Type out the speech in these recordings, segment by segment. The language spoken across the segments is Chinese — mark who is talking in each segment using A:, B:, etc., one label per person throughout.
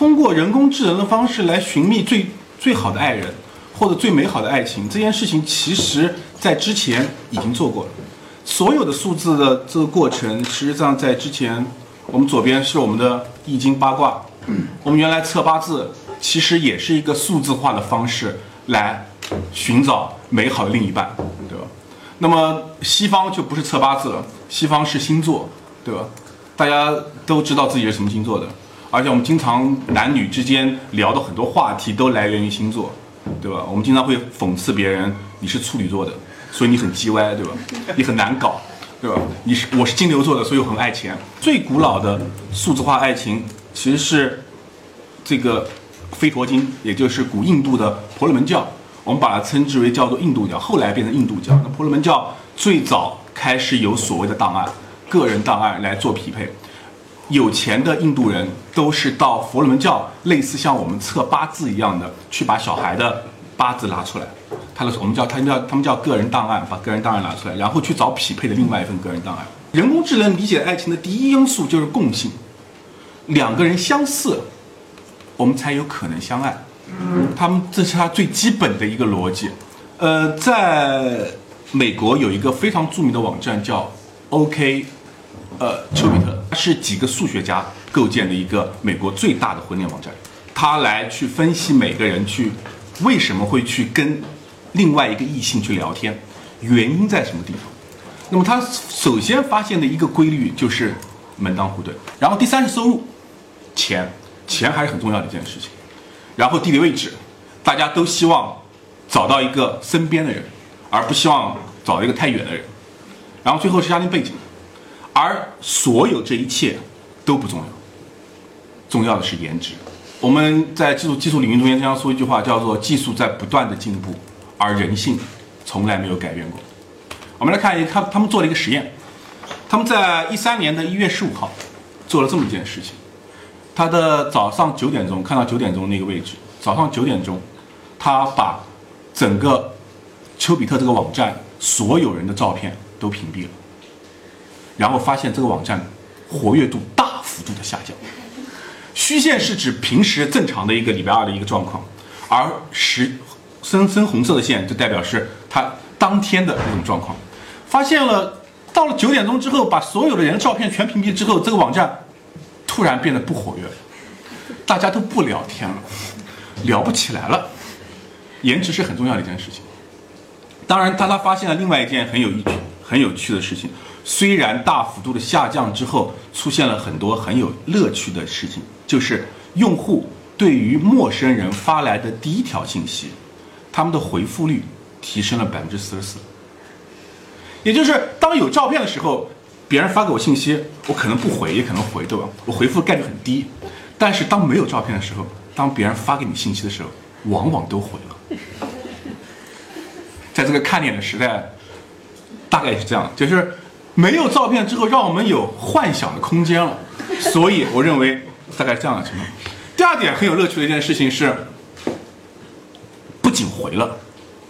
A: 通过人工智能的方式来寻觅最最好的爱人或者最美好的爱情，这件事情其实在之前已经做过了。所有的数字的这个过程，实际上在之前，我们左边是我们的易经八卦，我们原来测八字，其实也是一个数字化的方式来寻找美好的另一半，对吧？那么西方就不是测八字了，西方是星座，对吧？大家都知道自己是什么星座的，而且我们经常男女之间聊的很多话题都来源于星座，对吧？我们经常会讽刺别人你是处女座的，所以你很叽歪，对吧？你很难搞，对吧？你是我是金牛座的，所以我很爱钱。最古老的数字化爱情其实是这个吠陀经，也就是古印度的婆罗门教，我们把它称之为叫做印度教，后来变成印度教。那婆罗门教最早开始有所谓的档案。个人档案来做匹配，有钱的印度人都是到佛罗门教，类似像我们测八字一样的，去把小孩的八字拿出来，他的我们叫他们叫他们叫个人档案，把个人档案拿出来，然后去找匹配的另外一份个人档案。人工智能理解爱情的第一因素就是共性，两个人相似，我们才有可能相爱。他们这是他最基本的一个逻辑。呃，在美国有一个非常著名的网站叫 OK。呃，丘比特是几个数学家构建的一个美国最大的婚恋网站，他来去分析每个人去为什么会去跟另外一个异性去聊天，原因在什么地方？那么他首先发现的一个规律就是门当户对，然后第三是收入，钱，钱还是很重要的一件事情，然后地理位置，大家都希望找到一个身边的人，而不希望找一个太远的人，然后最后是家庭背景。而所有这一切都不重要，重要的是颜值。我们在技术技术领域中间经常说一句话，叫做“技术在不断的进步，而人性从来没有改变过”。我们来看一看他们做了一个实验，他们在一三年的一月十五号做了这么一件事情。他的早上九点钟看到九点钟那个位置，早上九点钟，他把整个丘比特这个网站所有人的照片都屏蔽了。然后发现这个网站活跃度大幅度的下降，虚线是指平时正常的一个礼拜二的一个状况，而实深深红色的线就代表是它当天的那种状况。发现了到了九点钟之后，把所有的人照片全屏蔽之后，这个网站突然变得不活跃了，大家都不聊天了，聊不起来了。颜值是很重要的一件事情。当然，他他发现了另外一件很有意趣、很有趣的事情。虽然大幅度的下降之后，出现了很多很有乐趣的事情，就是用户对于陌生人发来的第一条信息，他们的回复率提升了百分之四十四。也就是当有照片的时候，别人发给我信息，我可能不回，也可能回，对吧？我回复概率很低。但是当没有照片的时候，当别人发给你信息的时候，往往都回了。在这个看脸的时代，大概是这样，就是。没有照片之后，让我们有幻想的空间了，所以我认为大概这样的情况。第二点很有乐趣的一件事情是，不仅回了，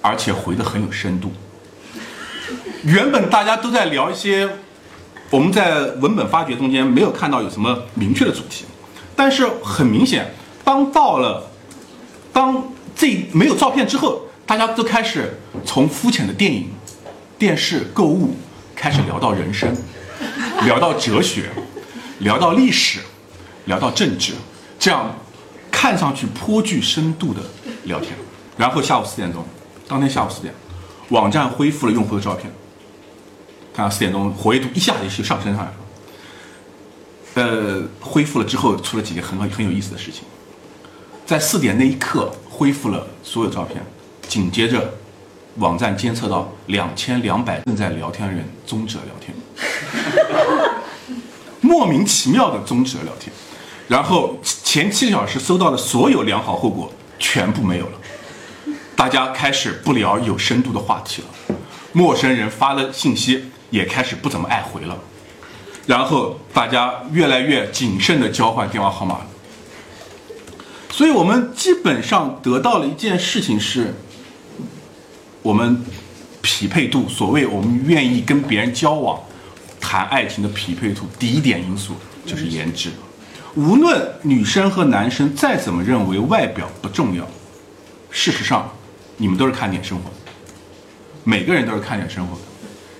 A: 而且回的很有深度。原本大家都在聊一些我们在文本发掘中间没有看到有什么明确的主题，但是很明显，当到了当这没有照片之后，大家都开始从肤浅的电影、电视、购物。开始聊到人生，聊到哲学，聊到历史，聊到政治，这样看上去颇具深度的聊天。然后下午四点钟，当天下午四点，网站恢复了用户的照片。看到四点钟活跃度一下子就上升上来了。呃，恢复了之后出了几件很很有意思的事情。在四点那一刻恢复了所有照片，紧接着。网站监测到两千两百正在聊天的人终止了聊天，莫名其妙的终止了聊天，然后前七个小时收到的所有良好后果全部没有了，大家开始不聊有深度的话题了，陌生人发了信息也开始不怎么爱回了，然后大家越来越谨慎的交换电话号码了，所以我们基本上得到了一件事情是。我们匹配度，所谓我们愿意跟别人交往、谈爱情的匹配度，第一点因素就是颜值。无论女生和男生再怎么认为外表不重要，事实上，你们都是看脸生活的，每个人都是看脸生活的，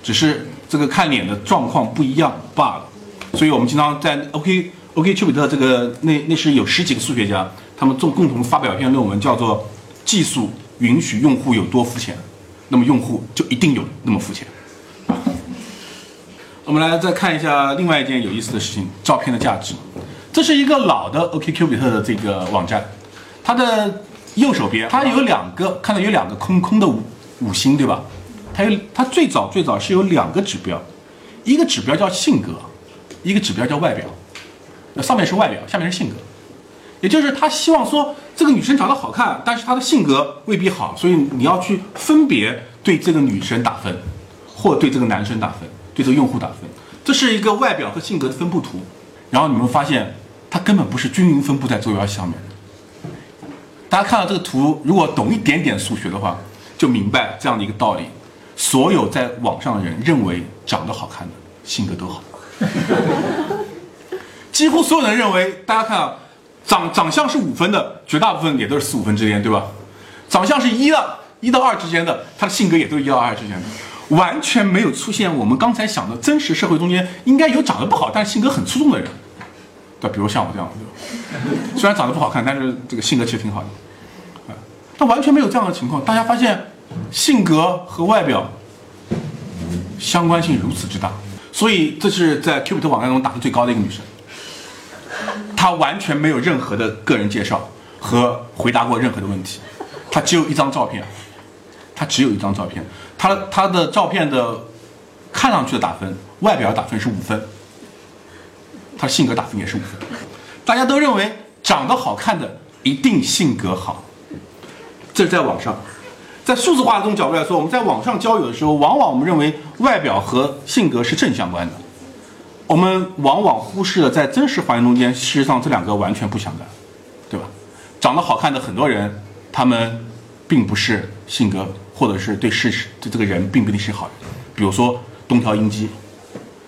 A: 只是这个看脸的状况不一样罢了。所以我们经常在 OK OK 丘比特这个那那是有十几个数学家，他们共共同发表一篇论文，叫做“技术允许用户有多肤浅，那么用户就一定有那么肤浅”。我们来再看一下另外一件有意思的事情：照片的价值。这是一个老的 OKQ 比特的这个网站，它的右手边它有两个，看到有两个空空的五五星，对吧？它有它最早最早是有两个指标，一个指标叫性格，一个指标叫外表。那上面是外表，下面是性格，也就是他希望说这个女生长得好看，但是她的性格未必好，所以你要去分别对这个女生打分，或对这个男生打分，对这个用户打分。这是一个外表和性格的分布图，然后你们发现。它根本不是均匀分布在坐标上面的。大家看到这个图，如果懂一点点数学的话，就明白这样的一个道理：所有在网上的人认为长得好看的，性格都好。几乎所有人认为，大家看啊，长长相是五分的，绝大部分也都是四五分之间，对吧？长相是一的，一到二之间的，他的性格也都是一到二之间的，完全没有出现我们刚才想的真实社会中间应该有长得不好但性格很出众的人。对，比如像我这样，虽然长得不好看，但是这个性格其实挺好的，啊，但完全没有这样的情况。大家发现，性格和外表相关性如此之大，所以这是在 Q 比特网站中打的最高的一个女生。她完全没有任何的个人介绍和回答过任何的问题，她只有一张照片，她只有一张照片，她她的照片的看上去的打分，外表打分是五分。他性格打分也是五分，大家都认为长得好看的一定性格好，这是在网上，在数字化这种角度来说，我们在网上交友的时候，往往我们认为外表和性格是正相关的，我们往往忽视了在真实环境中间，事实上这两个完全不相干，对吧？长得好看的很多人，他们并不是性格或者是对事实对这个人并不一定是好人，比如说东条英机，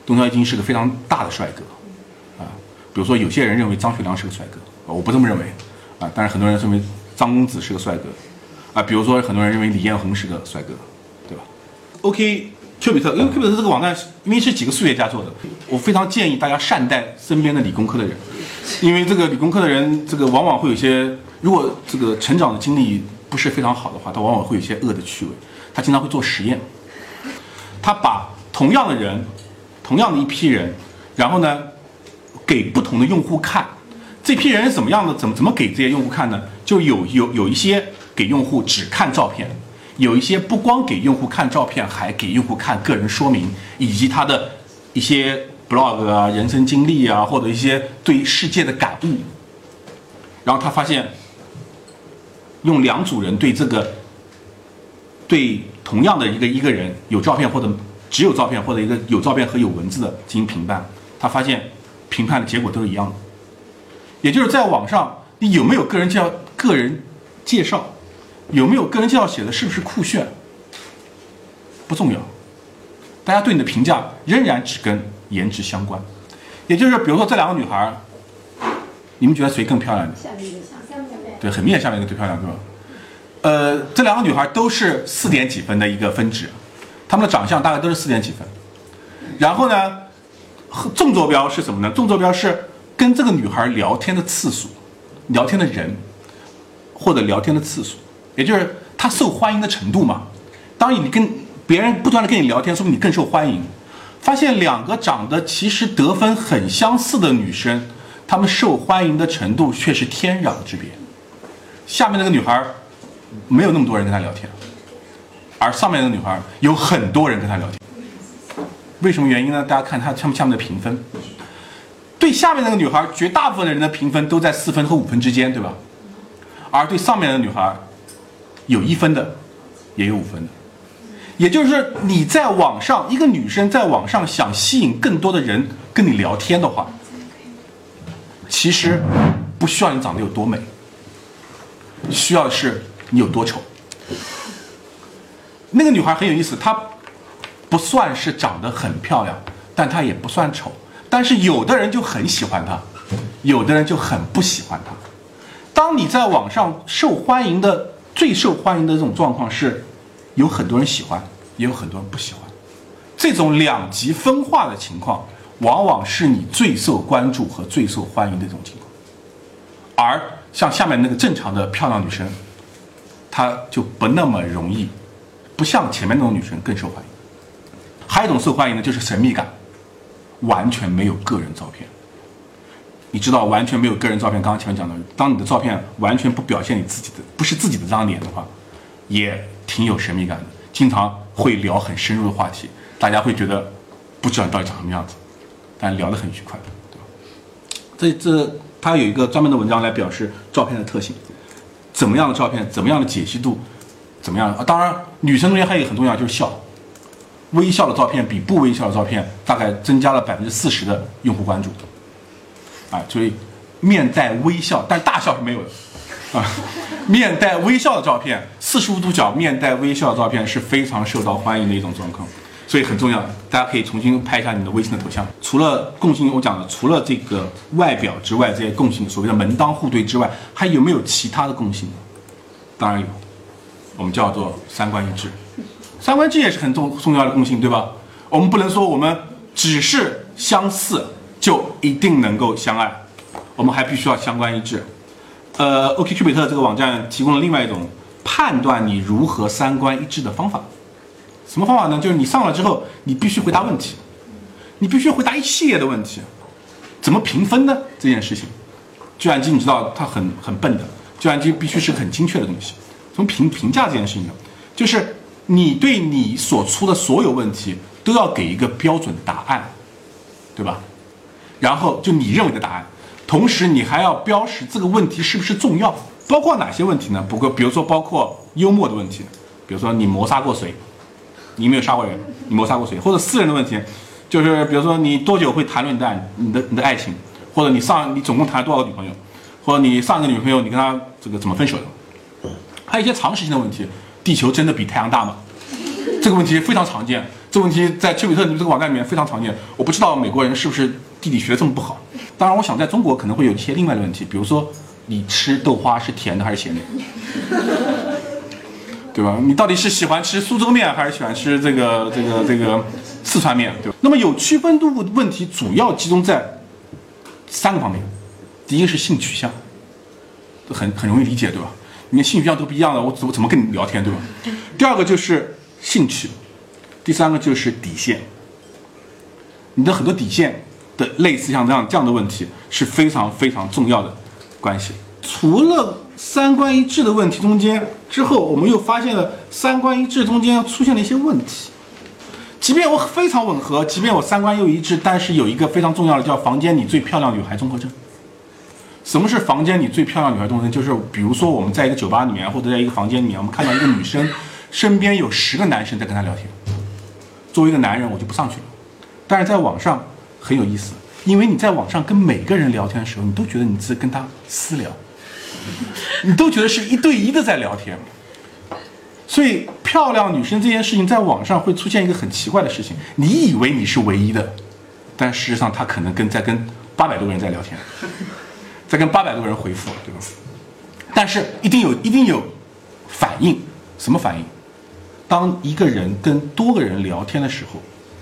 A: 东条英机是个非常大的帅哥。比如说，有些人认为张学良是个帅哥，我不这么认为，啊，但是很多人认为张公子是个帅哥，啊，比如说很多人认为李彦宏是个帅哥，对吧？OK，丘比特，因为丘比特这个网站因为是几个数学家做的，我非常建议大家善待身边的理工科的人，因为这个理工科的人，这个往往会有些，如果这个成长的经历不是非常好的话，他往往会有一些恶的趣味，他经常会做实验，他把同样的人，同样的一批人，然后呢？给不同的用户看，这批人怎么样的？怎么怎么给这些用户看呢？就有有有一些给用户只看照片，有一些不光给用户看照片，还给用户看个人说明以及他的一些 blog 啊、人生经历啊，或者一些对世界的感悟。然后他发现，用两组人对这个对同样的一个一个人有照片或者只有照片或者一个有照片和有文字的进行评判，他发现。评判的结果都是一样的，也就是在网上，你有没有个人介绍？个人介绍有没有个人介绍写的是不是酷炫？不重要，大家对你的评价仍然只跟颜值相关。也就是，比如说这两个女孩，你们觉得谁更漂亮？
B: 下面一个下面
A: 对，很明显下面一个最漂亮，对吧？呃，这两个女孩都是四点几分的一个分值，她们的长相大概都是四点几分，然后呢？纵坐标是什么呢？纵坐标是跟这个女孩聊天的次数，聊天的人，或者聊天的次数，也就是她受欢迎的程度嘛。当你跟别人不断的跟你聊天，说明你更受欢迎。发现两个长得其实得分很相似的女生，她们受欢迎的程度却是天壤之别。下面那个女孩没有那么多人跟她聊天，而上面那个女孩有很多人跟她聊天。为什么原因呢？大家看它下面下面的评分，对下面那个女孩，绝大部分的人的评分都在四分和五分之间，对吧？而对上面的女孩，有一分的，也有五分的。也就是说，你在网上，一个女生在网上想吸引更多的人跟你聊天的话，其实不需要你长得有多美，需要的是你有多丑。那个女孩很有意思，她。不算是长得很漂亮，但她也不算丑。但是有的人就很喜欢她，有的人就很不喜欢她。当你在网上受欢迎的最受欢迎的这种状况是，有很多人喜欢，也有很多人不喜欢。这种两极分化的情况，往往是你最受关注和最受欢迎的这种情况。而像下面那个正常的漂亮女生，她就不那么容易，不像前面那种女生更受欢迎。还有一种受欢迎的就是神秘感，完全没有个人照片。你知道，完全没有个人照片。刚刚前面讲的，当你的照片完全不表现你自己的，不是自己的这张脸的话，也挺有神秘感的。经常会聊很深入的话题，大家会觉得不知道你到底长什么样子，但聊得很愉快，对吧？这这，他有一个专门的文章来表示照片的特性，怎么样的照片，怎么样的解析度，怎么样啊？当然，女生中间还有一个很重要，就是笑。微笑的照片比不微笑的照片大概增加了百分之四十的用户关注。啊，所以面带微笑，但大笑是没有的啊。面带微笑的照片，四十五度角面带微笑的照片是非常受到欢迎的一种状况，所以很重要。大家可以重新拍一下你的微信的头像。除了共性，我讲的除了这个外表之外，这些共性所谓的门当户对之外，还有没有其他的共性？当然有，我们叫做三观一致。三观一致也是很重重要的共性，对吧？我们不能说我们只是相似。就一定能够相爱，我们还必须要相关一致。呃，OK 丘比特这个网站提供了另外一种判断你如何三观一致的方法。什么方法呢？就是你上了之后，你必须回答问题，你必须回答一系列的问题。怎么评分呢？这件事情，计算机你知道它很很笨的，计算机必须是很精确的东西。从评评价这件事情呢，就是你对你所出的所有问题都要给一个标准答案，对吧？然后就你认为的答案，同时你还要标识这个问题是不是重要，包括哪些问题呢？不过比如说包括幽默的问题，比如说你谋杀过谁，你没有杀过人，你谋杀过谁，或者私人的问题，就是比如说你多久会谈论你的你的你的爱情，或者你上你总共谈了多少个女朋友，或者你上一个女朋友你跟她这个怎么分手的，还有一些常识性的问题，地球真的比太阳大吗？这个问题非常常见，这个问题在丘比特这个网站里面非常常见，我不知道美国人是不是。地理学这么不好，当然，我想在中国可能会有一些另外的问题，比如说你吃豆花是甜的还是咸的，对吧？你到底是喜欢吃苏州面还是喜欢吃这个这个这个四川面，对吧？那么有区分度问题主要集中在三个方面，第一个是性取向，很很容易理解，对吧？你性取向都不一样的，我怎么怎么跟你聊天，对吧？第二个就是兴趣，第三个就是底线，你的很多底线。的类似像这样这样的问题是非常非常重要的关系。除了三观一致的问题中间之后，我们又发现了三观一致中间出现了一些问题。即便我非常吻合，即便我三观又一致，但是有一个非常重要的叫房间里最漂亮女孩综合症。什么是房间里最漂亮女孩动身？就是比如说我们在一个酒吧里面或者在一个房间里面，我们看到一个女生身边有十个男生在跟她聊天。作为一个男人，我就不上去了。但是在网上。很有意思，因为你在网上跟每个人聊天的时候，你都觉得你是跟他私聊，你都觉得是一对一的在聊天。所以漂亮女生这件事情在网上会出现一个很奇怪的事情，你以为你是唯一的，但事实上她可能跟在跟八百多个人在聊天，在跟八百多人回复，对吧？但是一定有一定有反应，什么反应？当一个人跟多个人聊天的时候，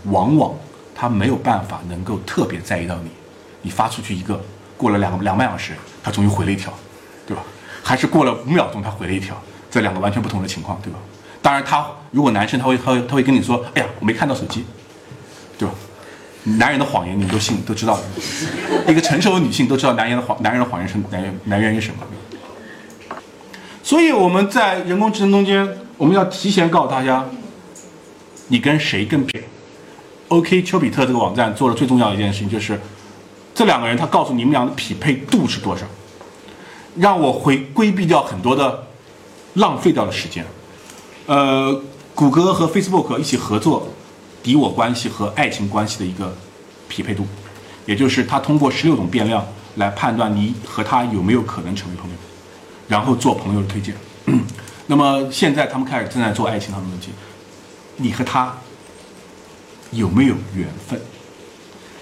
A: 往往。他没有办法能够特别在意到你，你发出去一个，过了两两半小时，他终于回了一条，对吧？还是过了五秒钟他回了一条，这两个完全不同的情况，对吧？当然，他如果男生他会他会他会跟你说，哎呀，我没看到手机，对吧？男人的谎言你都信都知道，一个成熟的女性都知道男人的谎男人的谎言是来源来源于什么。所以我们在人工智能中间，我们要提前告诉大家，你跟谁更配。OK，丘比特这个网站做的最重要的一件事情就是，这两个人他告诉你们俩的匹配度是多少，让我回规避掉很多的浪费掉的时间。呃，谷歌和 Facebook 一起合作敌我关系和爱情关系的一个匹配度，也就是他通过十六种变量来判断你和他有没有可能成为朋友，然后做朋友的推荐。那么现在他们开始正在做爱情上的问题，你和他。有没有缘分？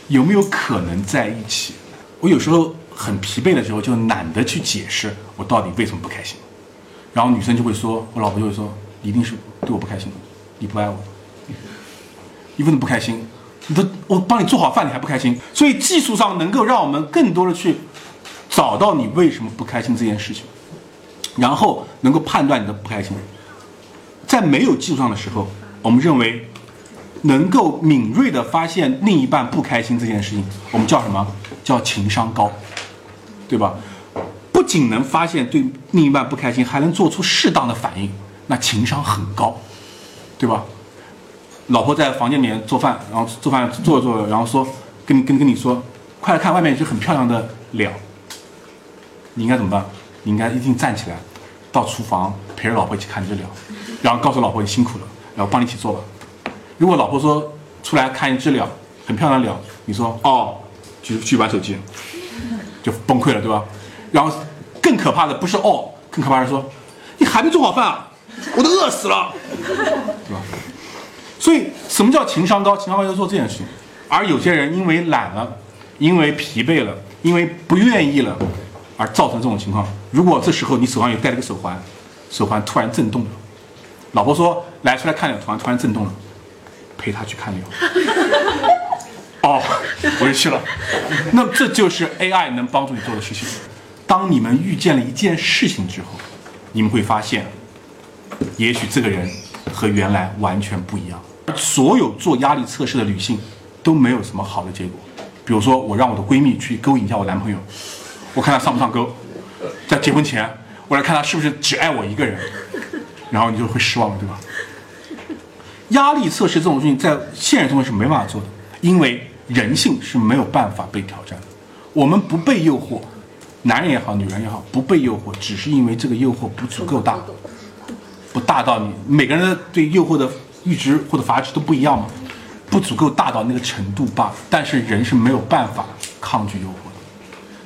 A: 有没有可能在一起？我有时候很疲惫的时候，就懒得去解释我到底为什么不开心。然后女生就会说，我老婆就会说，一定是对我不开心，你不爱我，你为什么不开心？你都我帮你做好饭，你还不开心？所以技术上能够让我们更多的去找到你为什么不开心这件事情，然后能够判断你的不开心。在没有技术上的时候，我们认为能够敏锐的发现另一半不开心这件事情，我们叫什么？叫情商高，对吧？不仅能发现对另一半不开心，还能做出适当的反应，那情商很高，对吧？老婆在房间里面做饭，然后做饭做着做着，然后说跟跟跟你说，快来看外面一只很漂亮的鸟，你应该怎么办？你应该一定站起来，到厨房陪着老婆一起看这只鸟，然后告诉老婆你辛苦了，然后帮你一起做吧。如果老婆说出来看一只鸟，很漂亮的鸟，你说哦，去去玩手机，就崩溃了，对吧？然后更可怕的不是哦，更可怕的是说你还没做好饭啊，我都饿死了，对吧？所以，什么叫情商高？情商高要做这件事情，而有些人因为懒了，因为疲惫了，因为不愿意了，而造成这种情况。如果这时候你手上有戴了个手环，手环突然震动了，老婆说：“来，出来看鸟。”突然突然震动了，陪他去看鸟。哦，我就去了。那这就是 AI 能帮助你做的事情。当你们遇见了一件事情之后，你们会发现，也许这个人和原来完全不一样。所有做压力测试的女性都没有什么好的结果。比如说，我让我的闺蜜去勾引一下我男朋友，我看他上不上钩。在结婚前，我来看他是不是只爱我一个人，然后你就会失望了，对吧？压力测试这种事情在现实中是没办法做的，因为人性是没有办法被挑战的。我们不被诱惑，男人也好，女人也好，不被诱惑，只是因为这个诱惑不足够大，不大到你每个人的对诱惑的。阈值或者阀值都不一样嘛，不足够大到那个程度罢了。但是人是没有办法抗拒诱惑的。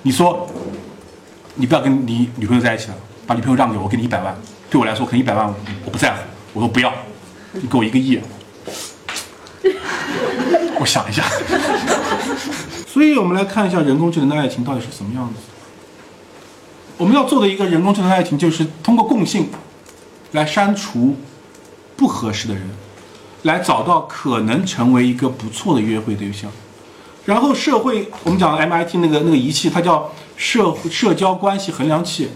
A: 你说，你不要跟你女朋友在一起了，把女朋友让给我，我给你一百万。对我来说，可能一百万我不在乎。我说不要，你给我一个亿。我想一下。所以我们来看一下人工智能的爱情到底是什么样子。我们要做的一个人工智能爱情，就是通过共性来删除不合适的人。来找到可能成为一个不错的约会对象，然后社会我们讲 MIT 那个那个仪器，它叫社社交关系衡量器，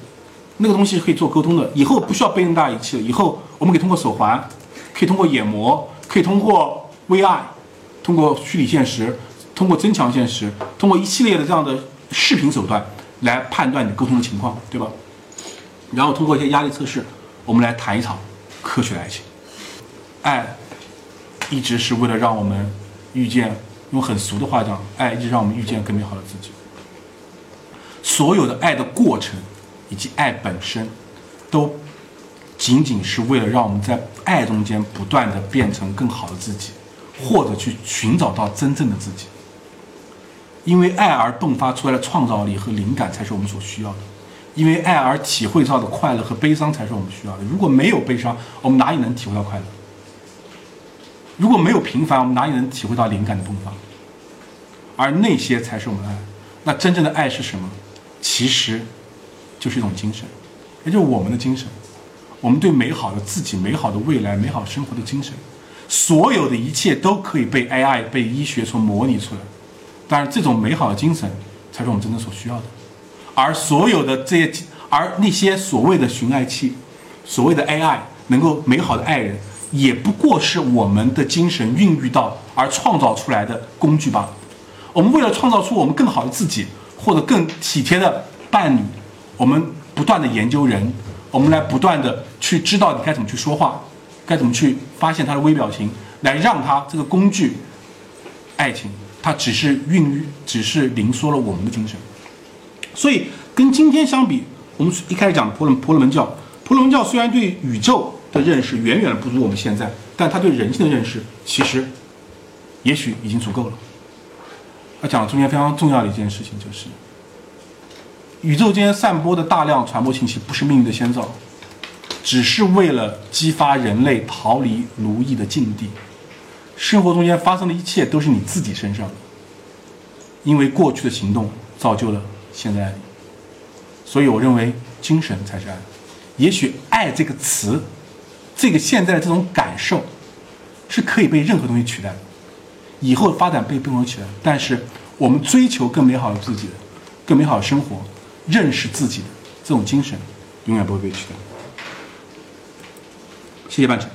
A: 那个东西可以做沟通的。以后不需要背那么大仪器了，以后我们可以通过手环，可以通过眼膜，可以通过 VR，通过虚拟现实，通过增强现实，通过一系列的这样的视频手段来判断你沟通的情况，对吧？然后通过一些压力测试，我们来谈一场科学的爱情，爱。一直是为了让我们遇见，用很俗的话讲，爱一直让我们遇见更美好的自己。所有的爱的过程，以及爱本身，都仅仅是为了让我们在爱中间不断的变成更好的自己，或者去寻找到真正的自己。因为爱而迸发出来的创造力和灵感才是我们所需要的，因为爱而体会到的快乐和悲伤才是我们需要的。如果没有悲伤，我们哪里能体会到快乐？如果没有平凡，我们哪里能体会到灵感的迸发？而那些才是我们的爱。那真正的爱是什么？其实，就是一种精神，也就是我们的精神。我们对美好的自己、美好的未来、美好生活的精神，所有的一切都可以被 AI、被医学所模拟出来。但是，这种美好的精神才是我们真正所需要的。而所有的这些，而那些所谓的寻爱器、所谓的 AI，能够美好的爱人。也不过是我们的精神孕育到而创造出来的工具罢了。我们为了创造出我们更好的自己，或者更体贴的伴侣，我们不断的研究人，我们来不断的去知道你该怎么去说话，该怎么去发现他的微表情，来让他这个工具，爱情，它只是孕育，只是凝缩了我们的精神。所以跟今天相比，我们一开始讲婆罗婆罗门教，婆罗门教虽然对宇宙。的认识远远不如我们现在，但他对人性的认识其实，也许已经足够了。他讲中间非常重要的一件事情就是，宇宙间散播的大量传播信息不是命运的先兆，只是为了激发人类逃离奴役的境地。生活中间发生的一切都是你自己身上的，因为过去的行动造就了现在。所以我认为精神才是爱。也许“爱”这个词，这个现在的这种感受，是可以被任何东西取代，以后发展被不能取代。但是我们追求更美好的自己、更美好的生活、认识自己的这种精神，永远不会被取代。谢谢半程。